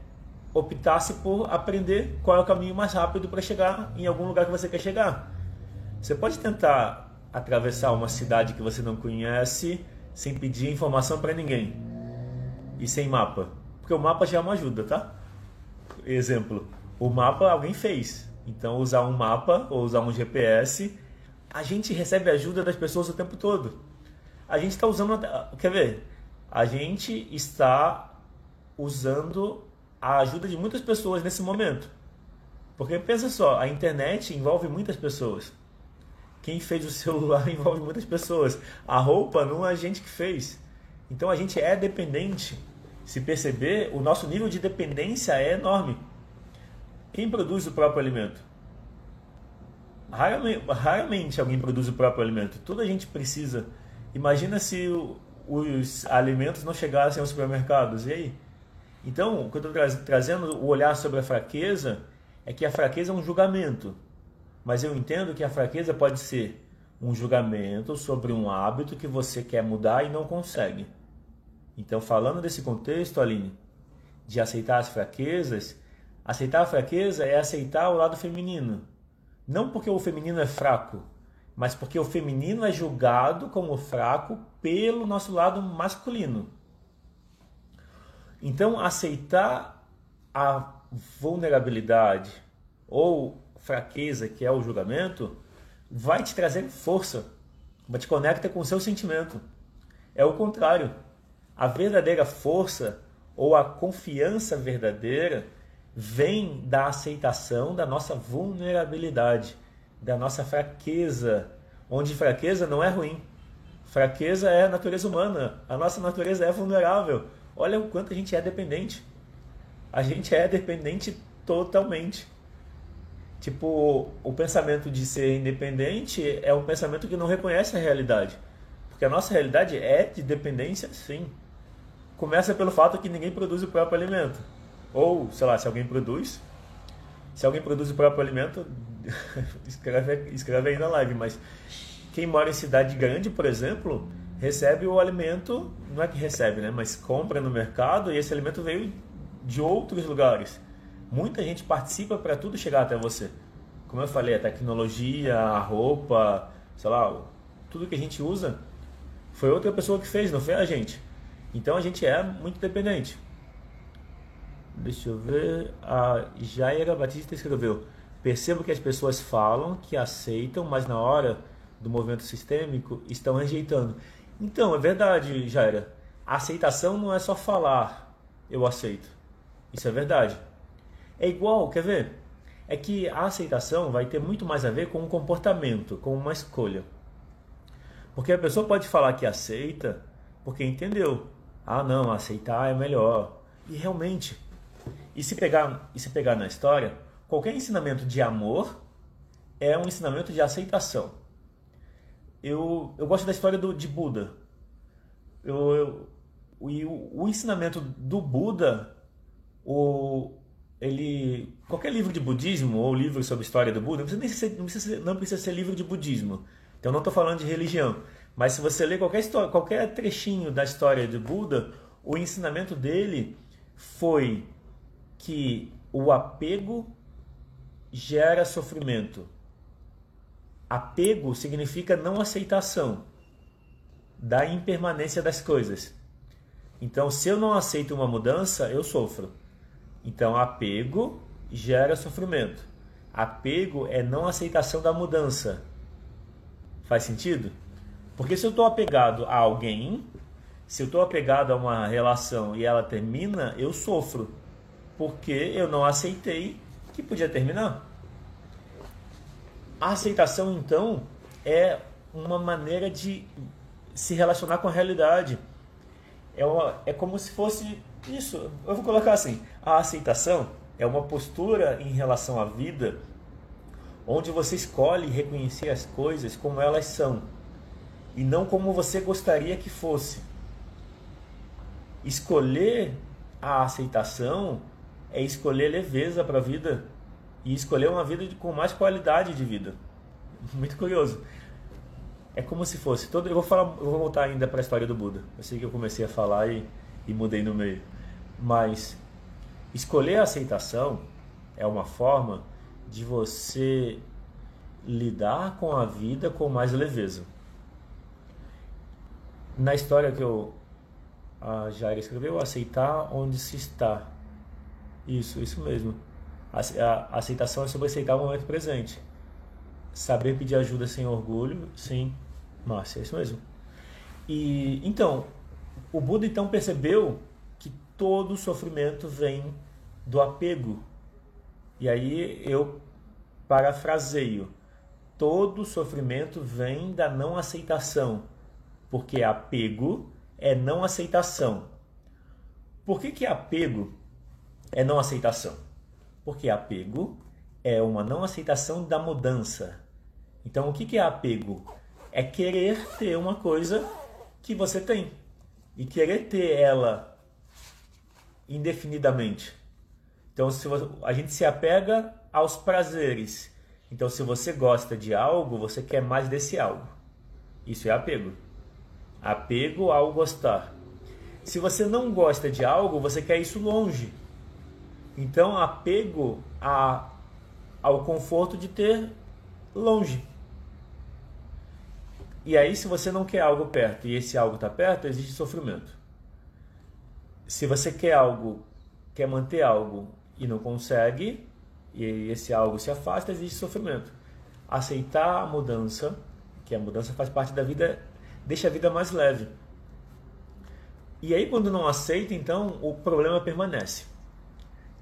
optasse por aprender qual é o caminho mais rápido para chegar em algum lugar que você quer chegar. Você pode tentar atravessar uma cidade que você não conhece sem pedir informação para ninguém e sem mapa, porque o mapa já é uma ajuda, tá? Exemplo, o mapa alguém fez. Então, usar um mapa ou usar um GPS, a gente recebe ajuda das pessoas o tempo todo. A gente está usando. Quer ver? A gente está usando a ajuda de muitas pessoas nesse momento. Porque pensa só, a internet envolve muitas pessoas. Quem fez o celular envolve muitas pessoas. A roupa não é a gente que fez. Então a gente é dependente se perceber, o nosso nível de dependência é enorme. Quem produz o próprio alimento? Raramente, raramente alguém produz o próprio alimento. Toda a gente precisa. Imagina se os alimentos não chegassem aos supermercados. E aí? Então, o que eu estou trazendo, o olhar sobre a fraqueza, é que a fraqueza é um julgamento. Mas eu entendo que a fraqueza pode ser um julgamento sobre um hábito que você quer mudar e não consegue. Então, falando desse contexto, Aline, de aceitar as fraquezas, aceitar a fraqueza é aceitar o lado feminino. Não porque o feminino é fraco, mas porque o feminino é julgado como fraco pelo nosso lado masculino. Então, aceitar a vulnerabilidade ou fraqueza, que é o julgamento, vai te trazer força, vai te conecta com o seu sentimento. É o contrário. A verdadeira força ou a confiança verdadeira vem da aceitação da nossa vulnerabilidade, da nossa fraqueza, onde fraqueza não é ruim. Fraqueza é a natureza humana, a nossa natureza é vulnerável. Olha o quanto a gente é dependente. A gente é dependente totalmente. Tipo, o pensamento de ser independente é um pensamento que não reconhece a realidade. Porque a nossa realidade é de dependência, sim começa pelo fato que ninguém produz o próprio alimento. Ou, sei lá, se alguém produz, se alguém produz o próprio alimento, escreve, escreve aí na live, mas quem mora em cidade grande, por exemplo, recebe o alimento, não é que recebe, né, mas compra no mercado e esse alimento veio de outros lugares. Muita gente participa para tudo chegar até você. Como eu falei, a tecnologia, a roupa, sei lá, tudo que a gente usa foi outra pessoa que fez, não foi a gente. Então a gente é muito dependente. Deixa eu ver. A Jaira Batista escreveu: Percebo que as pessoas falam que aceitam, mas na hora do movimento sistêmico estão rejeitando. Então, é verdade, Jaira. A aceitação não é só falar, eu aceito. Isso é verdade. É igual, quer ver? É que a aceitação vai ter muito mais a ver com um comportamento, com uma escolha. Porque a pessoa pode falar que aceita porque entendeu, ah, não, aceitar é melhor. E realmente, e se pegar, e se pegar na história, qualquer ensinamento de amor é um ensinamento de aceitação. Eu, eu gosto da história do, de Buda. Eu, eu, o, o ensinamento do Buda, o, ele, qualquer livro de budismo ou livro sobre história do Buda, não precisa, ser, não precisa, ser, não precisa ser livro de budismo. Então não estou falando de religião. Mas se você ler qualquer, história, qualquer trechinho da história de Buda, o ensinamento dele foi que o apego gera sofrimento. Apego significa não aceitação da impermanência das coisas. Então, se eu não aceito uma mudança, eu sofro. Então, apego gera sofrimento. Apego é não aceitação da mudança. Faz sentido? Porque se eu estou apegado a alguém, se eu estou apegado a uma relação e ela termina, eu sofro. Porque eu não aceitei que podia terminar. A aceitação, então, é uma maneira de se relacionar com a realidade. É, uma, é como se fosse isso. Eu vou colocar assim: a aceitação é uma postura em relação à vida onde você escolhe reconhecer as coisas como elas são e não como você gostaria que fosse. Escolher a aceitação é escolher leveza para a vida e escolher uma vida com mais qualidade de vida. Muito curioso. É como se fosse todo. Eu vou falar, eu vou voltar ainda para a história do Buda. Eu sei que eu comecei a falar e, e mudei no meio, mas escolher a aceitação é uma forma de você lidar com a vida com mais leveza. Na história que eu, a Jair escreveu, aceitar onde se está. Isso, isso mesmo. A, a aceitação é sobre aceitar o momento presente. Saber pedir ajuda sem orgulho, sim, Márcia, é isso mesmo. E então, o Buda então percebeu todo sofrimento vem do apego. E aí eu parafraseio: todo sofrimento vem da não aceitação, porque apego é não aceitação. Por que, que apego é não aceitação? Porque apego é uma não aceitação da mudança. Então, o que, que é apego? É querer ter uma coisa que você tem e querer ter ela indefinidamente. Então, se a gente se apega aos prazeres. Então, se você gosta de algo, você quer mais desse algo. Isso é apego. Apego ao gostar. Se você não gosta de algo, você quer isso longe. Então, apego a, ao conforto de ter longe. E aí, se você não quer algo perto e esse algo está perto, existe sofrimento. Se você quer algo, quer manter algo e não consegue, e esse algo se afasta, existe sofrimento. Aceitar a mudança, que a mudança faz parte da vida, deixa a vida mais leve. E aí, quando não aceita, então o problema permanece.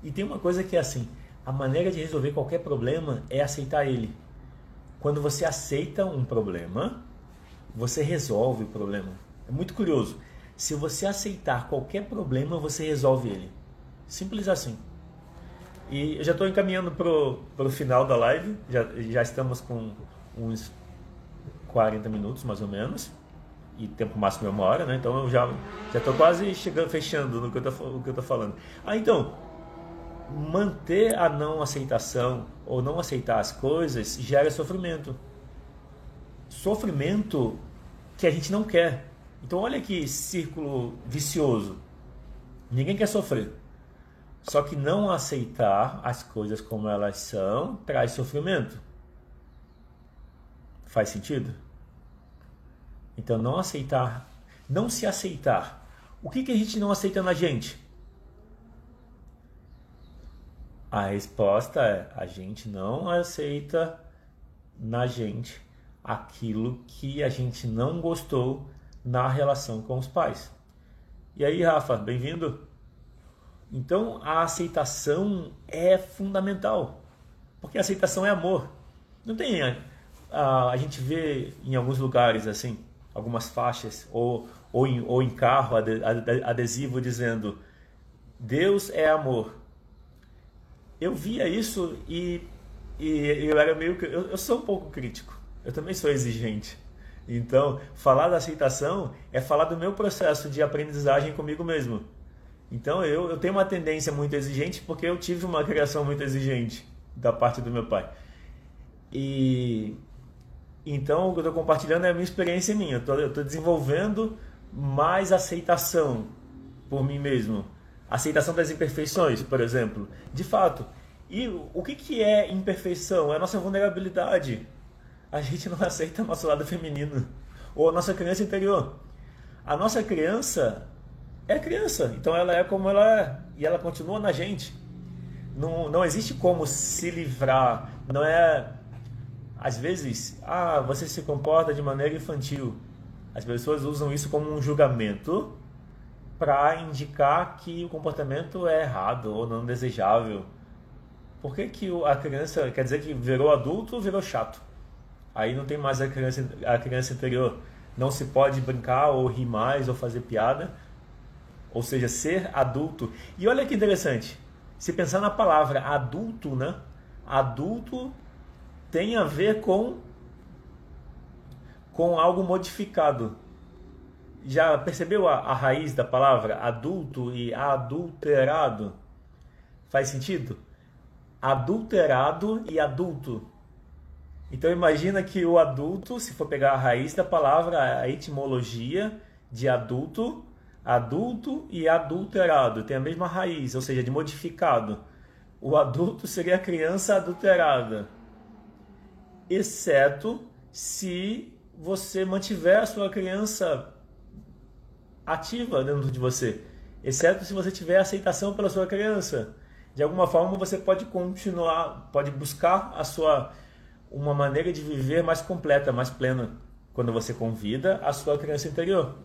E tem uma coisa que é assim: a maneira de resolver qualquer problema é aceitar ele. Quando você aceita um problema, você resolve o problema. É muito curioso. Se você aceitar qualquer problema, você resolve ele. Simples assim. E eu já estou encaminhando para o final da live. Já, já estamos com uns 40 minutos, mais ou menos. E tempo máximo é uma hora, né? Então eu já estou quase chegando, fechando no que eu estou falando. Ah, então, manter a não aceitação ou não aceitar as coisas gera sofrimento. Sofrimento que a gente não quer. Então olha que círculo vicioso. Ninguém quer sofrer. Só que não aceitar as coisas como elas são traz sofrimento. Faz sentido? Então não aceitar, não se aceitar. O que, que a gente não aceita na gente? A resposta é: a gente não aceita na gente aquilo que a gente não gostou na relação com os pais. E aí, Rafa, bem-vindo. Então, a aceitação é fundamental, porque a aceitação é amor. Não tem a, a, a gente vê em alguns lugares assim, algumas faixas ou ou em, ou em carro adesivo dizendo Deus é amor. Eu via isso e, e eu era meio eu, eu sou um pouco crítico. Eu também sou exigente. Então, falar da aceitação é falar do meu processo de aprendizagem comigo mesmo. Então, eu, eu tenho uma tendência muito exigente porque eu tive uma criação muito exigente da parte do meu pai. E então, o que eu estou compartilhando é a minha experiência minha. Eu estou desenvolvendo mais aceitação por mim mesmo. Aceitação das imperfeições, por exemplo. De fato. E o que, que é imperfeição? É a nossa vulnerabilidade a gente não aceita nosso lado feminino ou a nossa criança interior. A nossa criança é criança, então ela é como ela é e ela continua na gente. Não, não existe como se livrar, não é. Às vezes, ah, você se comporta de maneira infantil. As pessoas usam isso como um julgamento para indicar que o comportamento é errado ou não desejável. Por que, que a criança quer dizer que virou adulto ou virou chato? Aí não tem mais a criança, a criança interior. Não se pode brincar ou rir mais ou fazer piada. Ou seja, ser adulto. E olha que interessante. Se pensar na palavra adulto, né? Adulto tem a ver com com algo modificado. Já percebeu a, a raiz da palavra adulto e adulterado? Faz sentido? Adulterado e adulto então imagina que o adulto, se for pegar a raiz da palavra, a etimologia de adulto, adulto e adulterado, tem a mesma raiz, ou seja, de modificado. O adulto seria a criança adulterada, exceto se você mantiver a sua criança ativa dentro de você, exceto se você tiver aceitação pela sua criança. De alguma forma você pode continuar, pode buscar a sua uma maneira de viver mais completa, mais plena, quando você convida a sua criança interior.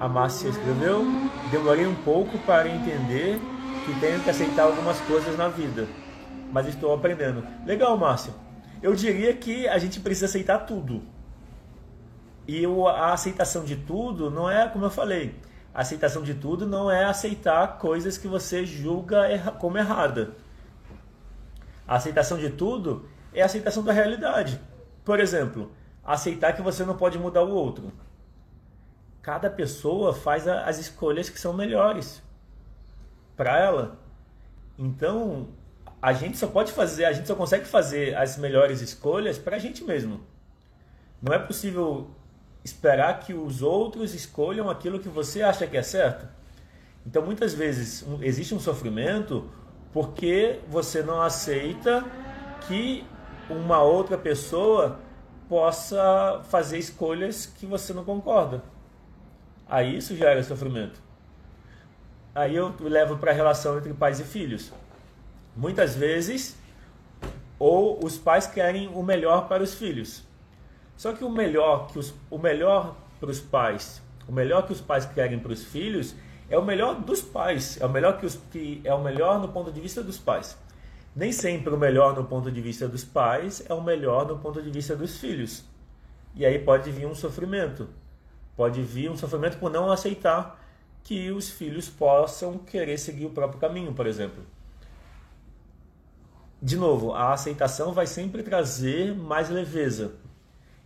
A Márcia escreveu: Demorei um pouco para entender que tenho que aceitar algumas coisas na vida, mas estou aprendendo. Legal, Márcia. Eu diria que a gente precisa aceitar tudo. E a aceitação de tudo não é, como eu falei, a aceitação de tudo não é aceitar coisas que você julga como errada. A aceitação de tudo é a aceitação da realidade. Por exemplo, aceitar que você não pode mudar o outro. Cada pessoa faz as escolhas que são melhores para ela. Então, a gente só pode fazer, a gente só consegue fazer as melhores escolhas para a gente mesmo. Não é possível esperar que os outros escolham aquilo que você acha que é certo. Então, muitas vezes existe um sofrimento porque você não aceita que uma outra pessoa possa fazer escolhas que você não concorda. Aí isso gera sofrimento. Aí eu levo para a relação entre pais e filhos. Muitas vezes, ou os pais querem o melhor para os filhos. Só que o melhor que os, o melhor para os pais, o melhor que os pais querem para os filhos é o melhor dos pais, é o melhor que, os, que é o melhor no ponto de vista dos pais. Nem sempre o melhor no ponto de vista dos pais é o melhor no ponto de vista dos filhos. E aí pode vir um sofrimento. Pode vir um sofrimento por não aceitar que os filhos possam querer seguir o próprio caminho, por exemplo. De novo, a aceitação vai sempre trazer mais leveza.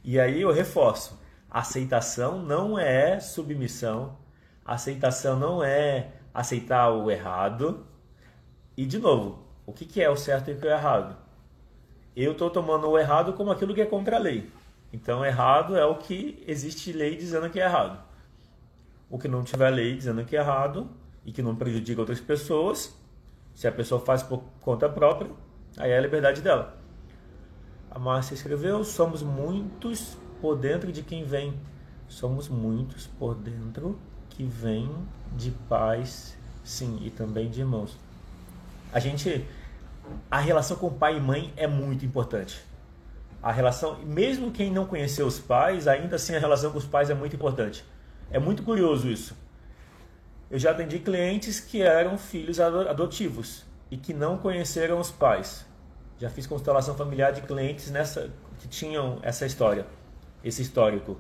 E aí eu reforço: aceitação não é submissão, aceitação não é aceitar o errado. E de novo, o que, que é o certo e o que é o errado? Eu estou tomando o errado como aquilo que é contra a lei. Então, errado é o que existe lei dizendo que é errado. O que não tiver lei dizendo que é errado e que não prejudica outras pessoas, se a pessoa faz por conta própria, aí é a liberdade dela. A Márcia escreveu: somos muitos por dentro de quem vem. Somos muitos por dentro que vem de pais, sim, e também de irmãos. A gente a relação com pai e mãe é muito importante. A relação, mesmo quem não conheceu os pais, ainda assim a relação com os pais é muito importante. É muito curioso isso. Eu já atendi clientes que eram filhos adotivos e que não conheceram os pais. Já fiz constelação familiar de clientes nessa que tinham essa história, esse histórico.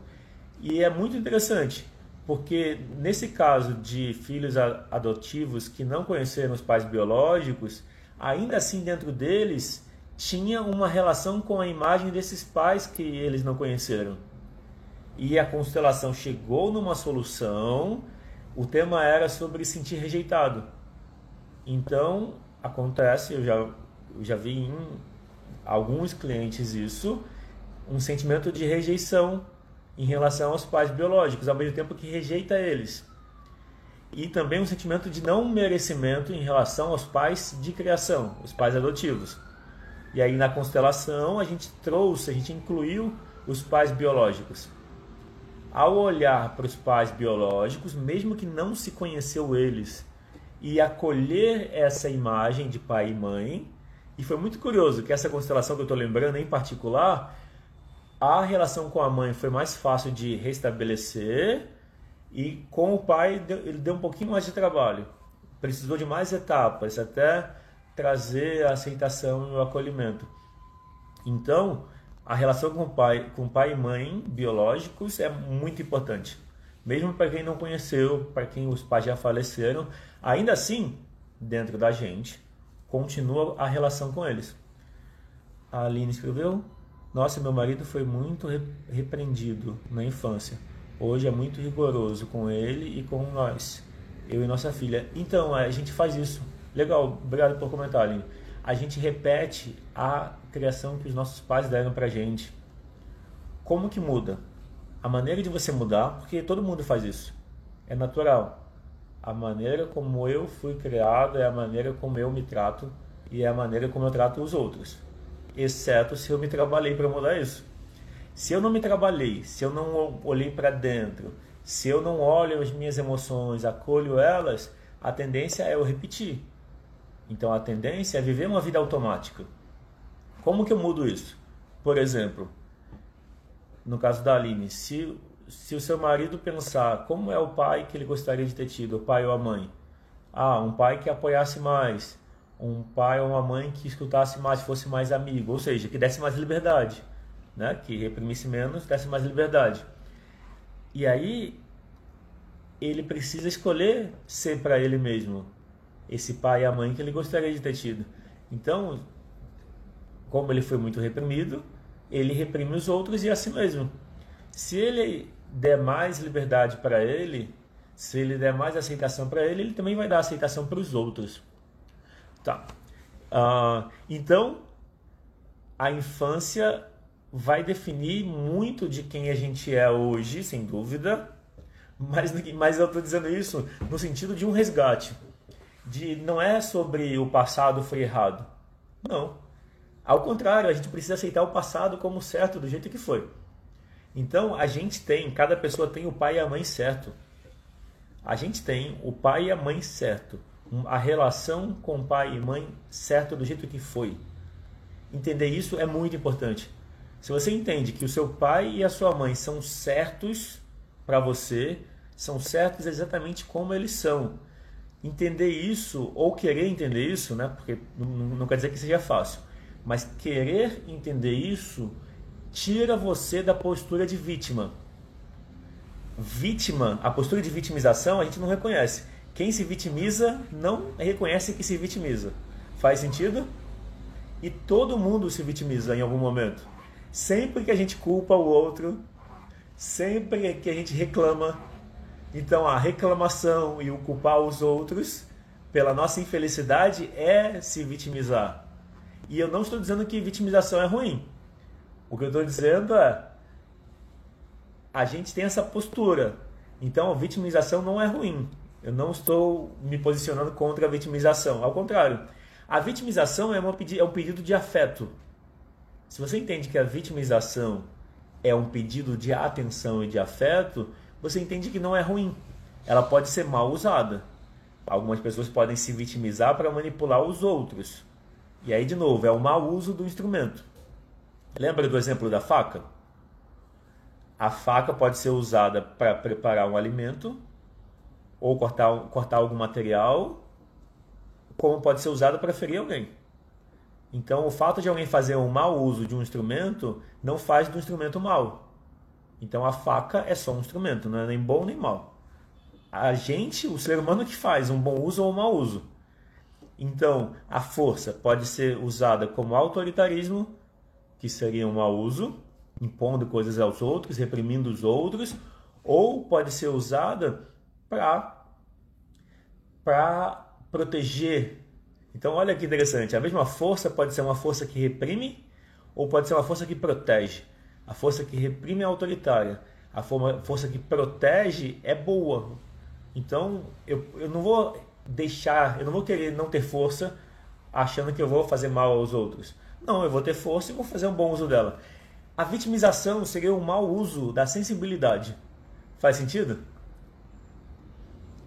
E é muito interessante Porque nesse caso de filhos adotivos que não conheceram os pais biológicos, ainda assim dentro deles tinha uma relação com a imagem desses pais que eles não conheceram. E a constelação chegou numa solução. O tema era sobre sentir rejeitado. Então, acontece, eu já, eu já vi em alguns clientes isso, um sentimento de rejeição em relação aos pais biológicos, ao mesmo tempo que rejeita eles. E também um sentimento de não merecimento em relação aos pais de criação, os pais adotivos. E aí na constelação a gente trouxe, a gente incluiu os pais biológicos. Ao olhar para os pais biológicos, mesmo que não se conheceu eles, e acolher essa imagem de pai e mãe, e foi muito curioso que essa constelação que eu estou lembrando em particular, a relação com a mãe foi mais fácil de restabelecer e com o pai ele deu um pouquinho mais de trabalho. Precisou de mais etapas até trazer a aceitação e o acolhimento. Então, a relação com pai, com pai e mãe biológicos é muito importante. Mesmo para quem não conheceu, para quem os pais já faleceram, ainda assim, dentro da gente, continua a relação com eles. A Aline escreveu: Nossa, meu marido foi muito repreendido na infância. Hoje é muito rigoroso com ele e com nós, eu e nossa filha. Então, a gente faz isso. Legal, obrigado por comentar, Aline. A gente repete a criação que os nossos pais deram pra gente. Como que muda? A maneira de você mudar, porque todo mundo faz isso. É natural. A maneira como eu fui criado é a maneira como eu me trato e é a maneira como eu trato os outros. Exceto se eu me trabalhei para mudar isso. Se eu não me trabalhei, se eu não olhei para dentro, se eu não olho as minhas emoções, acolho elas, a tendência é eu repetir. Então a tendência é viver uma vida automática. Como que eu mudo isso? Por exemplo, no caso da Aline, se, se o seu marido pensar como é o pai que ele gostaria de ter tido, o pai ou a mãe. Ah, um pai que apoiasse mais, um pai ou uma mãe que escutasse mais, fosse mais amigo, ou seja, que desse mais liberdade, né? que reprimisse menos, desse mais liberdade. E aí ele precisa escolher ser para ele mesmo esse pai e a mãe que ele gostaria de ter tido. Então, como ele foi muito reprimido, ele reprime os outros e a si mesmo. Se ele der mais liberdade para ele, se ele der mais aceitação para ele, ele também vai dar aceitação para os outros. Tá. Uh, então, a infância vai definir muito de quem a gente é hoje, sem dúvida. Mas, mas eu estou dizendo isso no sentido de um resgate. De não é sobre o passado foi errado. Não. Ao contrário, a gente precisa aceitar o passado como certo, do jeito que foi. Então, a gente tem, cada pessoa tem o pai e a mãe certo. A gente tem o pai e a mãe certo. A relação com pai e mãe certo do jeito que foi. Entender isso é muito importante. Se você entende que o seu pai e a sua mãe são certos para você, são certos exatamente como eles são. Entender isso, ou querer entender isso, né? porque não, não quer dizer que seja fácil mas querer entender isso tira você da postura de vítima. Vítima, a postura de vitimização a gente não reconhece. Quem se vitimiza não reconhece que se vitimiza. Faz sentido? E todo mundo se vitimiza em algum momento. Sempre que a gente culpa o outro, sempre que a gente reclama. Então a reclamação e o culpar os outros pela nossa infelicidade é se vitimizar. E eu não estou dizendo que vitimização é ruim. O que eu estou dizendo é a gente tem essa postura. Então, a vitimização não é ruim. Eu não estou me posicionando contra a vitimização. Ao contrário, a vitimização é, uma, é um pedido de afeto. Se você entende que a vitimização é um pedido de atenção e de afeto, você entende que não é ruim. Ela pode ser mal usada. Algumas pessoas podem se vitimizar para manipular os outros. E aí, de novo, é o mau uso do instrumento. Lembra do exemplo da faca? A faca pode ser usada para preparar um alimento ou cortar, cortar algum material, como pode ser usada para ferir alguém. Então, o fato de alguém fazer um mau uso de um instrumento não faz do instrumento mal. Então, a faca é só um instrumento, não é nem bom nem mal. a gente, o ser humano que faz um bom uso ou um mau uso. Então, a força pode ser usada como autoritarismo, que seria um mau uso, impondo coisas aos outros, reprimindo os outros, ou pode ser usada para proteger. Então, olha que interessante, a mesma força pode ser uma força que reprime ou pode ser uma força que protege. A força que reprime é autoritária, a força que protege é boa. Então, eu, eu não vou deixar, eu não vou querer não ter força achando que eu vou fazer mal aos outros. Não, eu vou ter força e vou fazer um bom uso dela. A vitimização seria o um mau uso da sensibilidade. Faz sentido?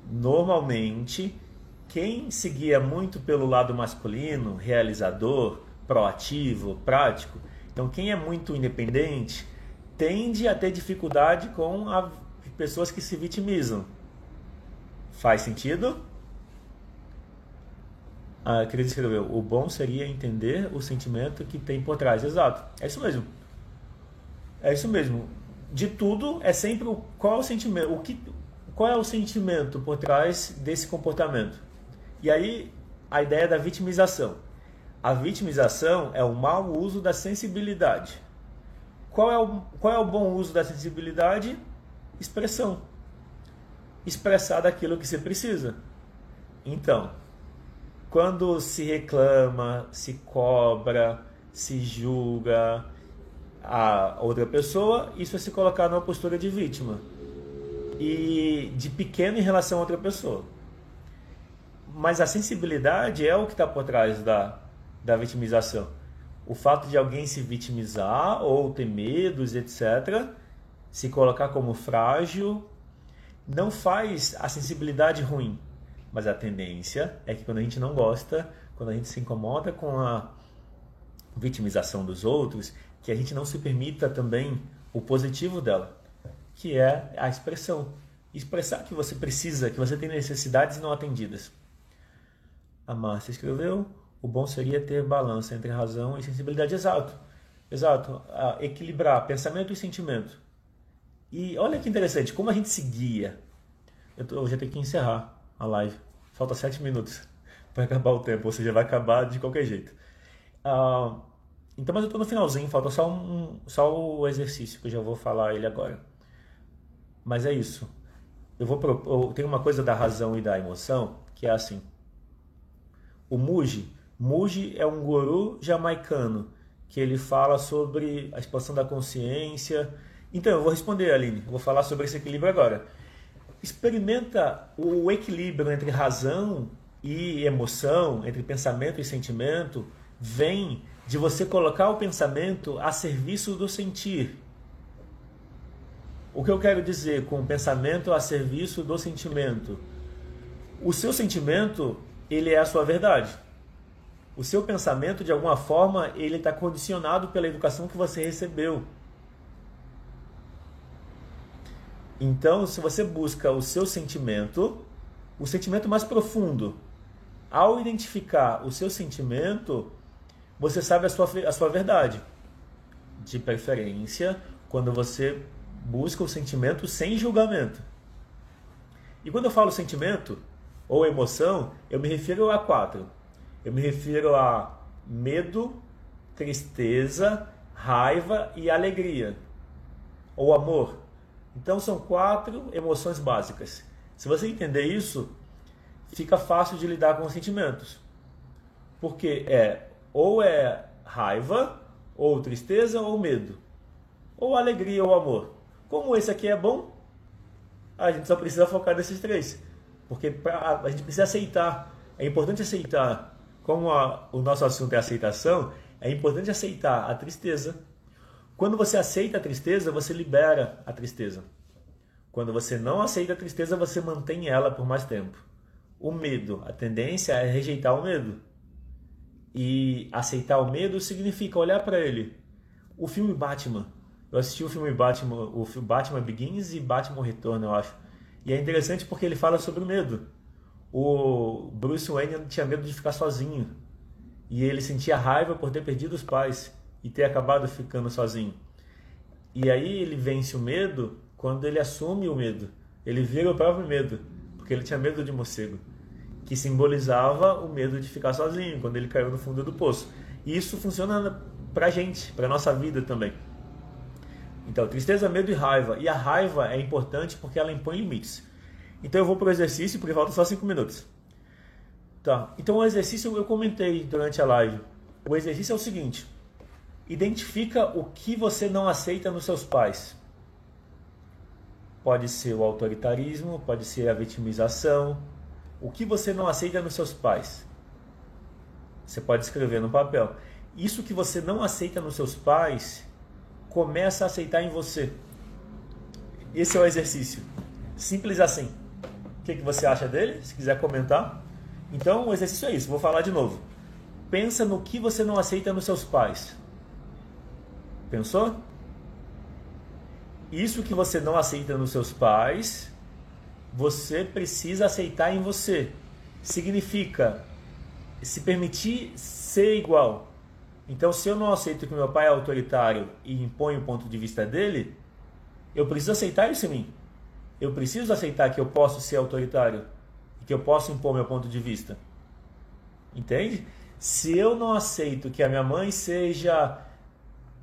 Normalmente, quem seguia muito pelo lado masculino, realizador, proativo, prático, então quem é muito independente tende a ter dificuldade com pessoas que se vitimizam. Faz sentido? A Cris escreveu: o bom seria entender o sentimento que tem por trás. Exato, é isso mesmo. É isso mesmo. De tudo é sempre o, qual o sentimento, o que, qual é o sentimento por trás desse comportamento. E aí a ideia da vitimização. A vitimização é o mau uso da sensibilidade. Qual é o, qual é o bom uso da sensibilidade? Expressão. Expressar daquilo que você precisa. Então, quando se reclama, se cobra, se julga, a outra pessoa, isso é se colocar numa postura de vítima e de pequeno em relação a outra pessoa. Mas a sensibilidade é o que está por trás da, da vitimização. O fato de alguém se vitimizar ou ter medos, etc., se colocar como frágil, não faz a sensibilidade ruim. Mas a tendência é que quando a gente não gosta, quando a gente se incomoda com a vitimização dos outros, que a gente não se permita também o positivo dela, que é a expressão. Expressar que você precisa, que você tem necessidades não atendidas. A Márcia escreveu: o bom seria ter balança entre razão e sensibilidade. Exato, exato. equilibrar pensamento e sentimento. E olha que interessante, como a gente se guia. Eu, tô, eu já tenho que encerrar a live. Falta sete minutos para acabar o tempo, ou seja, vai acabar de qualquer jeito. Uh, então, mas eu estou no finalzinho, falta só, um, só o exercício, que eu já vou falar ele agora. Mas é isso. Eu vou eu tenho uma coisa da razão e da emoção, que é assim. O Muji, Muji é um guru jamaicano, que ele fala sobre a expansão da consciência. Então, eu vou responder, Aline, eu vou falar sobre esse equilíbrio agora. Experimenta o equilíbrio entre razão e emoção, entre pensamento e sentimento, vem de você colocar o pensamento a serviço do sentir. O que eu quero dizer com pensamento a serviço do sentimento? O seu sentimento, ele é a sua verdade. O seu pensamento, de alguma forma, ele está condicionado pela educação que você recebeu. Então, se você busca o seu sentimento, o sentimento mais profundo, ao identificar o seu sentimento, você sabe a sua, a sua verdade. De preferência, quando você busca o sentimento sem julgamento. E quando eu falo sentimento ou emoção, eu me refiro a quatro. Eu me refiro a medo, tristeza, raiva e alegria. Ou amor. Então são quatro emoções básicas. Se você entender isso, fica fácil de lidar com os sentimentos. Porque é ou é raiva, ou tristeza, ou medo. Ou alegria ou amor. Como esse aqui é bom, a gente só precisa focar nesses três. Porque pra, a gente precisa aceitar. É importante aceitar. Como a, o nosso assunto é aceitação, é importante aceitar a tristeza. Quando você aceita a tristeza, você libera a tristeza. Quando você não aceita a tristeza, você mantém ela por mais tempo. O medo, a tendência é rejeitar o medo. E aceitar o medo significa olhar para ele. O filme Batman. Eu assisti o filme Batman, o filme Batman Begins e Batman Retorno, eu acho. E é interessante porque ele fala sobre o medo. O Bruce Wayne tinha medo de ficar sozinho. E ele sentia raiva por ter perdido os pais e ter acabado ficando sozinho. E aí ele vence o medo quando ele assume o medo. Ele vira o próprio medo. porque ele tinha medo de morcego, que simbolizava o medo de ficar sozinho quando ele caiu no fundo do poço. E isso funciona pra gente, pra nossa vida também. Então, tristeza, medo e raiva. E a raiva é importante porque ela impõe limites. Então eu vou para o exercício porque falta só 5 minutos. Tá. Então o exercício eu comentei durante a live. O exercício é o seguinte: identifica o que você não aceita nos seus pais. Pode ser o autoritarismo, pode ser a vitimização. O que você não aceita nos seus pais? Você pode escrever no papel. Isso que você não aceita nos seus pais, começa a aceitar em você. Esse é o exercício. Simples assim. O que, que você acha dele? Se quiser comentar. Então, o exercício é isso. Vou falar de novo. Pensa no que você não aceita nos seus pais. Pensou? Isso que você não aceita nos seus pais, você precisa aceitar em você. Significa se permitir ser igual. Então, se eu não aceito que meu pai é autoritário e impõe o ponto de vista dele, eu preciso aceitar isso em mim. Eu preciso aceitar que eu posso ser autoritário e que eu posso impor meu ponto de vista. Entende? Se eu não aceito que a minha mãe seja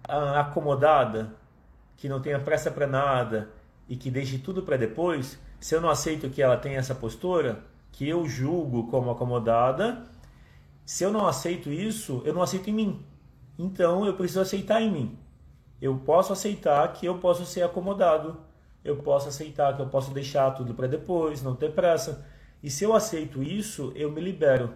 ah, acomodada, que não tenha pressa para nada e que deixe tudo para depois, se eu não aceito que ela tenha essa postura, que eu julgo como acomodada, se eu não aceito isso, eu não aceito em mim. Então eu preciso aceitar em mim. Eu posso aceitar que eu posso ser acomodado, eu posso aceitar que eu posso deixar tudo para depois, não ter pressa. E se eu aceito isso, eu me libero.